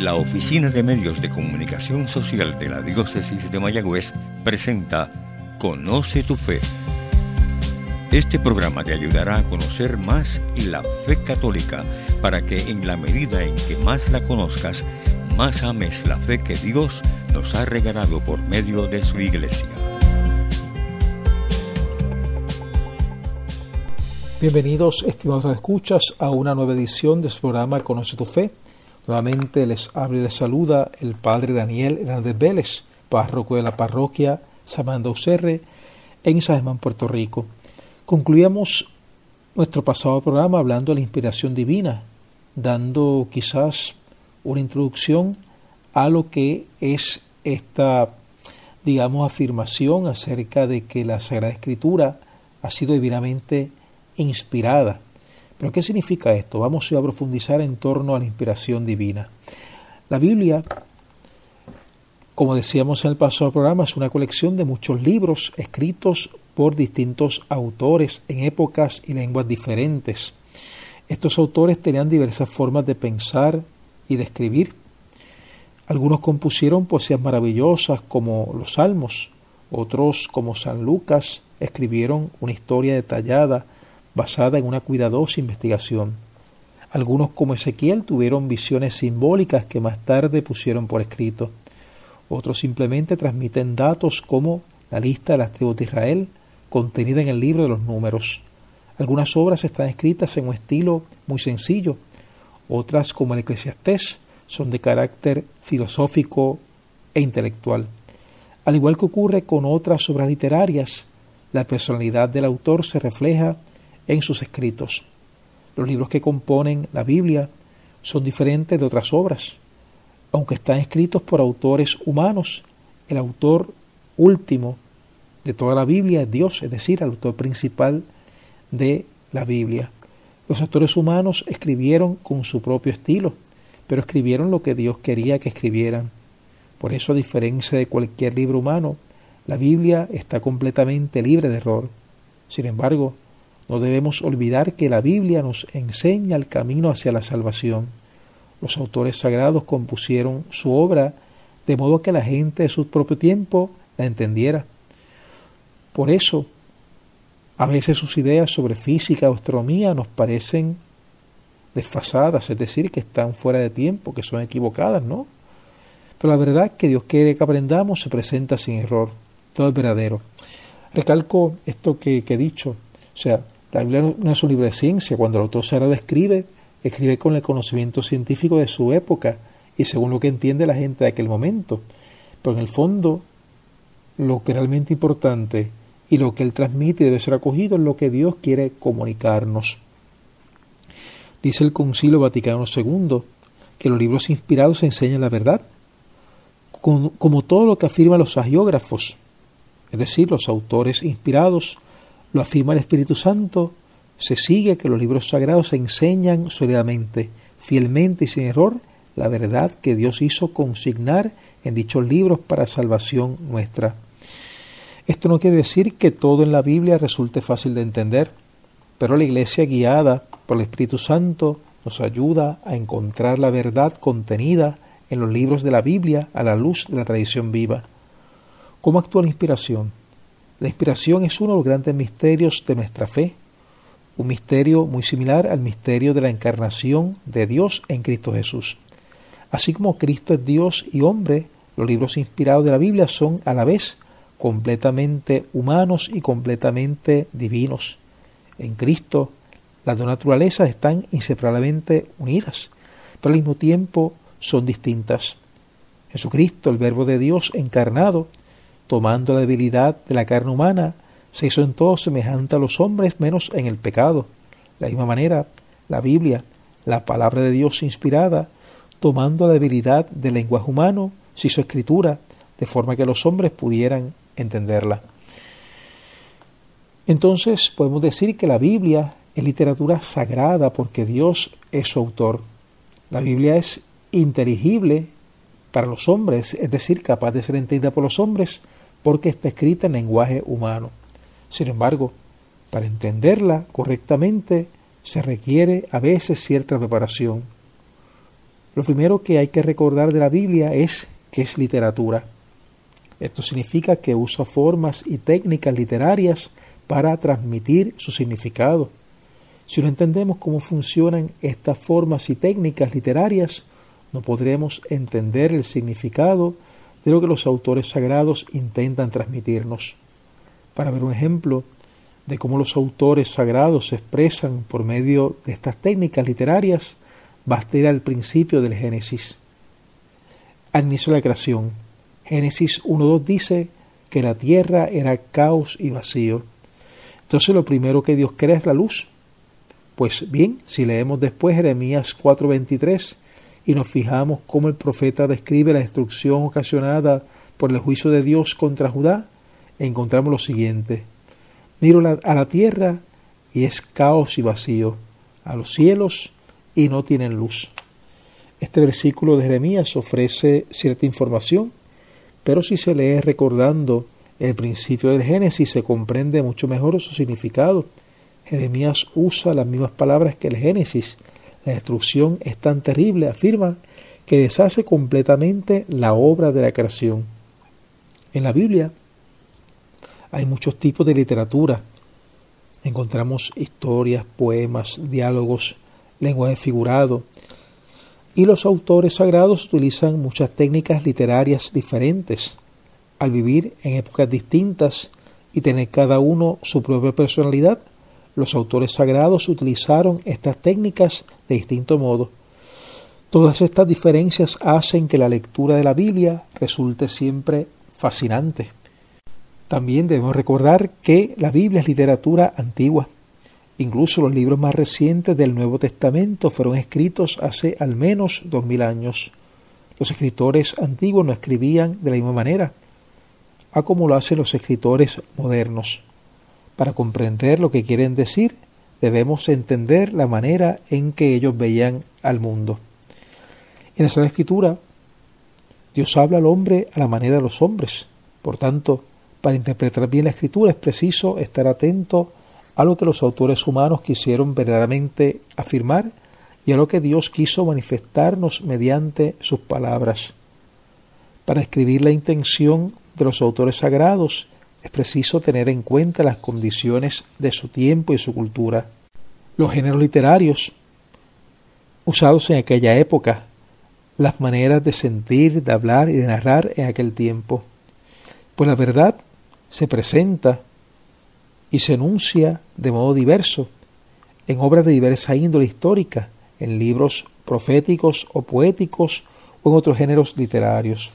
la Oficina de Medios de Comunicación Social de la Diócesis de Mayagüez presenta Conoce tu Fe. Este programa te ayudará a conocer más la fe católica para que en la medida en que más la conozcas, más ames la fe que Dios nos ha regalado por medio de su iglesia. Bienvenidos, estimados escuchas, a una nueva edición de su programa Conoce tu Fe Nuevamente les habla y les saluda el padre Daniel Hernández Vélez, párroco de la parroquia Samanda Ucerre en San Puerto Rico. Concluíamos nuestro pasado programa hablando de la inspiración divina, dando quizás una introducción a lo que es esta, digamos, afirmación acerca de que la Sagrada Escritura ha sido divinamente inspirada pero ¿qué significa esto? Vamos a profundizar en torno a la inspiración divina. La Biblia, como decíamos en el pasado programa, es una colección de muchos libros escritos por distintos autores en épocas y lenguas diferentes. Estos autores tenían diversas formas de pensar y de escribir. Algunos compusieron poesías maravillosas como los Salmos, otros como San Lucas escribieron una historia detallada basada en una cuidadosa investigación. Algunos como Ezequiel tuvieron visiones simbólicas que más tarde pusieron por escrito. Otros simplemente transmiten datos como la lista de las tribus de Israel contenida en el libro de los números. Algunas obras están escritas en un estilo muy sencillo, otras como el Eclesiastés son de carácter filosófico e intelectual. Al igual que ocurre con otras obras literarias, la personalidad del autor se refleja en sus escritos. Los libros que componen la Biblia son diferentes de otras obras. Aunque están escritos por autores humanos, el autor último de toda la Biblia es Dios, es decir, el autor principal de la Biblia. Los autores humanos escribieron con su propio estilo, pero escribieron lo que Dios quería que escribieran. Por eso, a diferencia de cualquier libro humano, la Biblia está completamente libre de error. Sin embargo, no debemos olvidar que la Biblia nos enseña el camino hacia la salvación. Los autores sagrados compusieron su obra de modo que la gente de su propio tiempo la entendiera. Por eso, a veces sus ideas sobre física o astronomía nos parecen desfasadas, es decir, que están fuera de tiempo, que son equivocadas, ¿no? Pero la verdad que Dios quiere que aprendamos se presenta sin error, todo es verdadero. Recalco esto que, he dicho, o sea, la Biblia no es un libro de ciencia. Cuando el autor sagrado escribe, escribe con el conocimiento científico de su época y según lo que entiende la gente de aquel momento. Pero en el fondo, lo que es realmente importante y lo que él transmite debe ser acogido es lo que Dios quiere comunicarnos. Dice el Concilio Vaticano II que los libros inspirados enseñan la verdad, como todo lo que afirman los agiógrafos, es decir, los autores inspirados lo afirma el Espíritu Santo, se sigue que los libros sagrados enseñan sólidamente, fielmente y sin error la verdad que Dios hizo consignar en dichos libros para salvación nuestra. Esto no quiere decir que todo en la Biblia resulte fácil de entender, pero la Iglesia guiada por el Espíritu Santo nos ayuda a encontrar la verdad contenida en los libros de la Biblia a la luz de la tradición viva. ¿Cómo actúa la inspiración? La inspiración es uno de los grandes misterios de nuestra fe, un misterio muy similar al misterio de la encarnación de Dios en Cristo Jesús. Así como Cristo es Dios y hombre, los libros inspirados de la Biblia son a la vez completamente humanos y completamente divinos. En Cristo las dos naturalezas están inseparablemente unidas, pero al mismo tiempo son distintas. Jesucristo, el Verbo de Dios encarnado, tomando la debilidad de la carne humana, se hizo en todo semejante a los hombres menos en el pecado. De la misma manera, la Biblia, la palabra de Dios inspirada, tomando la debilidad del lenguaje humano, se hizo escritura, de forma que los hombres pudieran entenderla. Entonces podemos decir que la Biblia es literatura sagrada porque Dios es su autor. La Biblia es inteligible para los hombres, es decir, capaz de ser entendida por los hombres, porque está escrita en lenguaje humano. Sin embargo, para entenderla correctamente se requiere a veces cierta preparación. Lo primero que hay que recordar de la Biblia es que es literatura. Esto significa que usa formas y técnicas literarias para transmitir su significado. Si no entendemos cómo funcionan estas formas y técnicas literarias, no podremos entender el significado de lo que los autores sagrados intentan transmitirnos. Para ver un ejemplo de cómo los autores sagrados se expresan por medio de estas técnicas literarias, basta ir al principio del Génesis. Al inicio de la creación, Génesis 1.2 dice que la tierra era caos y vacío. Entonces lo primero que Dios crea es la luz. Pues bien, si leemos después Jeremías 4.23 y nos fijamos cómo el profeta describe la destrucción ocasionada por el juicio de Dios contra Judá, encontramos lo siguiente. Miro a la tierra y es caos y vacío, a los cielos y no tienen luz. Este versículo de Jeremías ofrece cierta información pero si se lee recordando el principio del Génesis, se comprende mucho mejor su significado. Jeremías usa las mismas palabras que el Génesis. La destrucción es tan terrible, afirma, que deshace completamente la obra de la creación. En la Biblia hay muchos tipos de literatura. Encontramos historias, poemas, diálogos, lenguaje figurado, y los autores sagrados utilizan muchas técnicas literarias diferentes. Al vivir en épocas distintas y tener cada uno su propia personalidad, los autores sagrados utilizaron estas técnicas de distinto modo. Todas estas diferencias hacen que la lectura de la Biblia resulte siempre fascinante. También debemos recordar que la Biblia es literatura antigua. Incluso los libros más recientes del Nuevo Testamento fueron escritos hace al menos dos mil años. Los escritores antiguos no escribían de la misma manera a como lo hacen los escritores modernos. Para comprender lo que quieren decir, debemos entender la manera en que ellos veían al mundo. En esa Escritura, Dios habla al hombre a la manera de los hombres. Por tanto, para interpretar bien la Escritura es preciso estar atento a lo que los autores humanos quisieron verdaderamente afirmar y a lo que Dios quiso manifestarnos mediante sus palabras. Para escribir la intención de los autores sagrados es preciso tener en cuenta las condiciones de su tiempo y su cultura. Los géneros literarios usados en aquella época, las maneras de sentir, de hablar y de narrar en aquel tiempo. Pues la verdad se presenta y se enuncia de modo diverso en obras de diversa índole histórica, en libros proféticos o poéticos o en otros géneros literarios.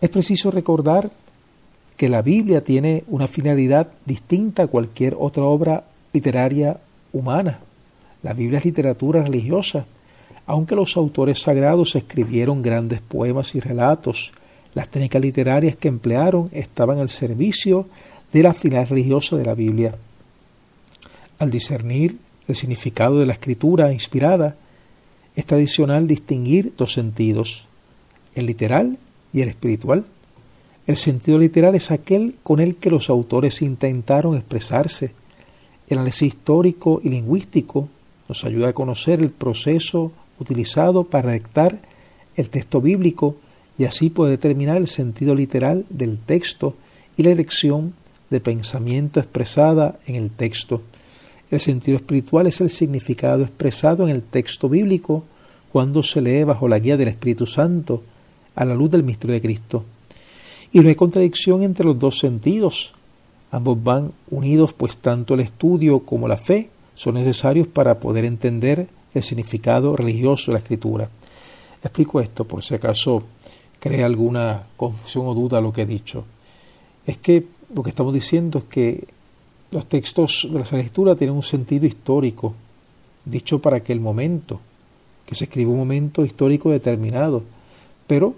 Es preciso recordar que la Biblia tiene una finalidad distinta a cualquier otra obra literaria humana. La Biblia es literatura religiosa. Aunque los autores sagrados escribieron grandes poemas y relatos, las técnicas literarias que emplearon estaban al servicio de la final religiosa de la Biblia. Al discernir el significado de la escritura inspirada, es tradicional distinguir dos sentidos, el literal y el espiritual. El sentido literal es aquel con el que los autores intentaron expresarse. El análisis histórico y lingüístico nos ayuda a conocer el proceso utilizado para redactar el texto bíblico y así poder determinar el sentido literal del texto y la elección de pensamiento expresada en el texto. El sentido espiritual es el significado expresado en el texto bíblico cuando se lee bajo la guía del Espíritu Santo a la luz del misterio de Cristo. Y no hay contradicción entre los dos sentidos. Ambos van unidos, pues tanto el estudio como la fe son necesarios para poder entender el significado religioso de la Escritura. Explico esto por si acaso crea alguna confusión o duda lo que he dicho. Es que lo que estamos diciendo es que los textos de la Escritura tienen un sentido histórico, dicho para aquel momento, que se escribe un momento histórico determinado, pero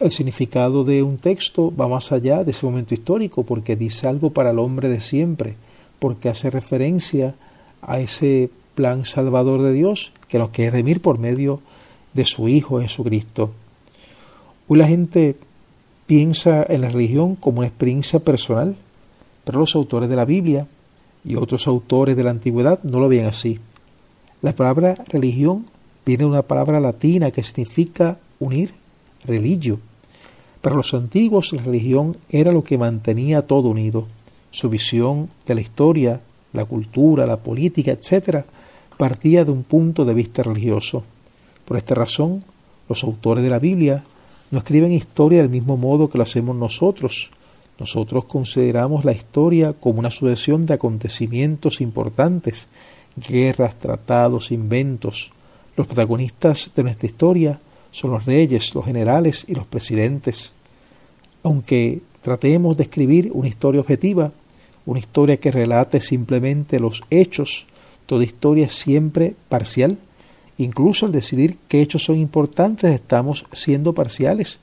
el significado de un texto va más allá de ese momento histórico, porque dice algo para el hombre de siempre, porque hace referencia a ese plan salvador de Dios que nos quiere remir por medio de su Hijo Jesucristo. Hoy la gente piensa en la religión como una experiencia personal, pero los autores de la Biblia y otros autores de la antigüedad no lo ven así. La palabra religión viene de una palabra latina que significa unir, religio. Para los antiguos la religión era lo que mantenía todo unido. Su visión de la historia, la cultura, la política, etc., partía de un punto de vista religioso. Por esta razón, los autores de la Biblia no escriben historia del mismo modo que lo hacemos nosotros. Nosotros consideramos la historia como una sucesión de acontecimientos importantes, guerras, tratados, inventos. Los protagonistas de nuestra historia son los reyes, los generales y los presidentes. Aunque tratemos de escribir una historia objetiva, una historia que relate simplemente los hechos, toda historia es siempre parcial. Incluso al decidir qué hechos son importantes estamos siendo parciales.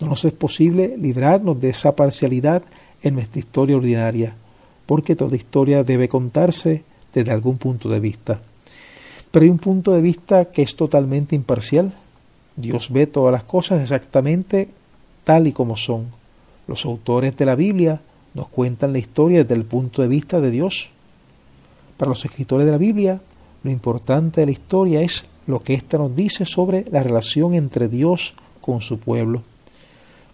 No nos es posible librarnos de esa parcialidad en nuestra historia ordinaria, porque toda historia debe contarse desde algún punto de vista. Pero hay un punto de vista que es totalmente imparcial. Dios ve todas las cosas exactamente tal y como son. Los autores de la Biblia nos cuentan la historia desde el punto de vista de Dios. Para los escritores de la Biblia, lo importante de la historia es lo que ésta nos dice sobre la relación entre Dios con su pueblo.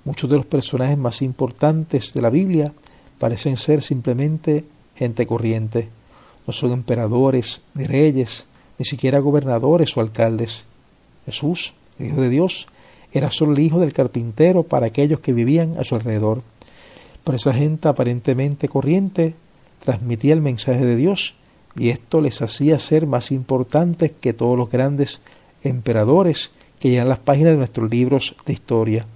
Muchos de los personajes más importantes de la Biblia parecen ser simplemente gente corriente. No son emperadores, ni reyes, ni siquiera gobernadores o alcaldes. Jesús, el Hijo de Dios, era solo el hijo del carpintero para aquellos que vivían a su alrededor. Pero esa gente aparentemente corriente transmitía el mensaje de Dios y esto les hacía ser más importantes que todos los grandes emperadores que llenan las páginas de nuestros libros de historia.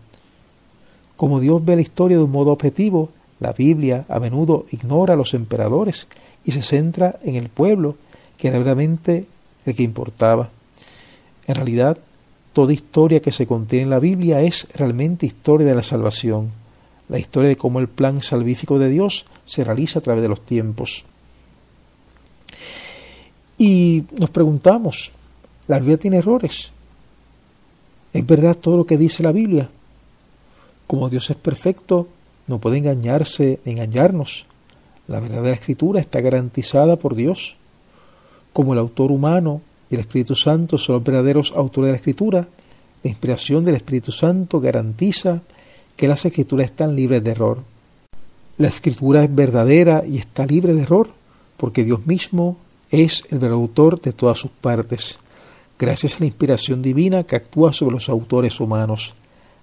Como Dios ve la historia de un modo objetivo, la Biblia a menudo ignora a los emperadores y se centra en el pueblo, que era realmente el que importaba. En realidad, toda historia que se contiene en la Biblia es realmente historia de la salvación, la historia de cómo el plan salvífico de Dios se realiza a través de los tiempos. Y nos preguntamos, ¿la Biblia tiene errores? ¿Es verdad todo lo que dice la Biblia? Como Dios es perfecto, no puede engañarse ni engañarnos. La verdadera escritura está garantizada por Dios. Como el autor humano el Espíritu Santo son los verdaderos autores de la escritura, la inspiración del Espíritu Santo garantiza que las escrituras están libres de error. La escritura es verdadera y está libre de error, porque Dios mismo es el verdadero autor de todas sus partes, gracias a la inspiración divina que actúa sobre los autores humanos.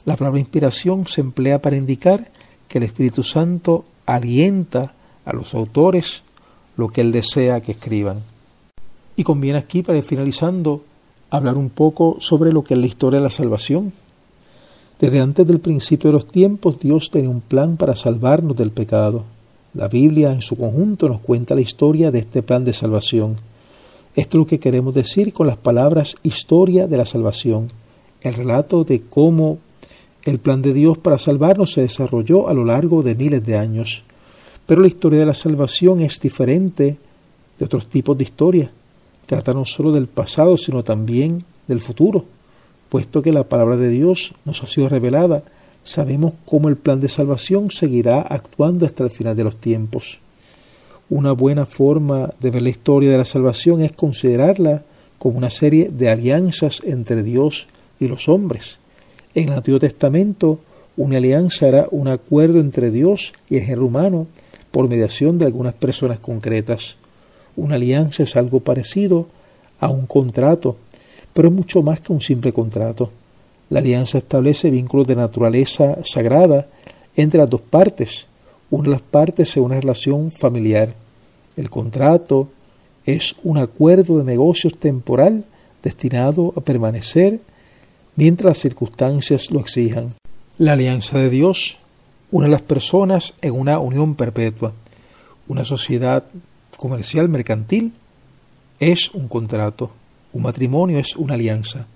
La palabra inspiración se emplea para indicar que el Espíritu Santo alienta a los autores lo que él desea que escriban. Y conviene aquí, para ir finalizando, hablar un poco sobre lo que es la historia de la salvación. Desde antes del principio de los tiempos, Dios tenía un plan para salvarnos del pecado. La Biblia en su conjunto nos cuenta la historia de este plan de salvación. Esto es lo que queremos decir con las palabras historia de la salvación, el relato de cómo el plan de Dios para salvarnos se desarrolló a lo largo de miles de años. Pero la historia de la salvación es diferente de otros tipos de historia. Trata no solo del pasado, sino también del futuro, puesto que la palabra de Dios nos ha sido revelada sabemos cómo el plan de salvación seguirá actuando hasta el final de los tiempos. Una buena forma de ver la historia de la salvación es considerarla como una serie de alianzas entre Dios y los hombres. En el Antiguo Testamento, una alianza era un acuerdo entre Dios y el género humano por mediación de algunas personas concretas. Una alianza es algo parecido a un contrato, pero es mucho más que un simple contrato. La alianza establece vínculos de naturaleza sagrada entre las dos partes. Una de las partes es una relación familiar. El contrato es un acuerdo de negocios temporal destinado a permanecer mientras las circunstancias lo exijan. La alianza de Dios une a las personas en una unión perpetua. Una sociedad comercial mercantil es un contrato. Un matrimonio es una alianza.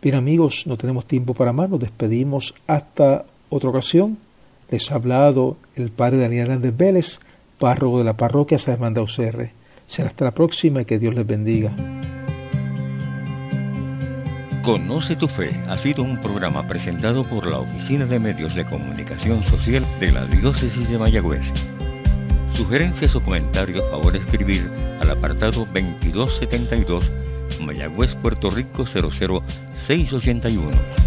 Bien amigos, no tenemos tiempo para más, nos despedimos hasta otra ocasión. Les ha hablado el padre Daniel Hernández Vélez, párroco de la parroquia San de Auxerre. Será hasta la próxima y que Dios les bendiga. Conoce tu fe ha sido un programa presentado por la Oficina de Medios de Comunicación Social de la Diócesis de Mayagüez. Sugerencias o comentarios favor escribir al apartado 2272 Mayagüez, Puerto Rico 00681.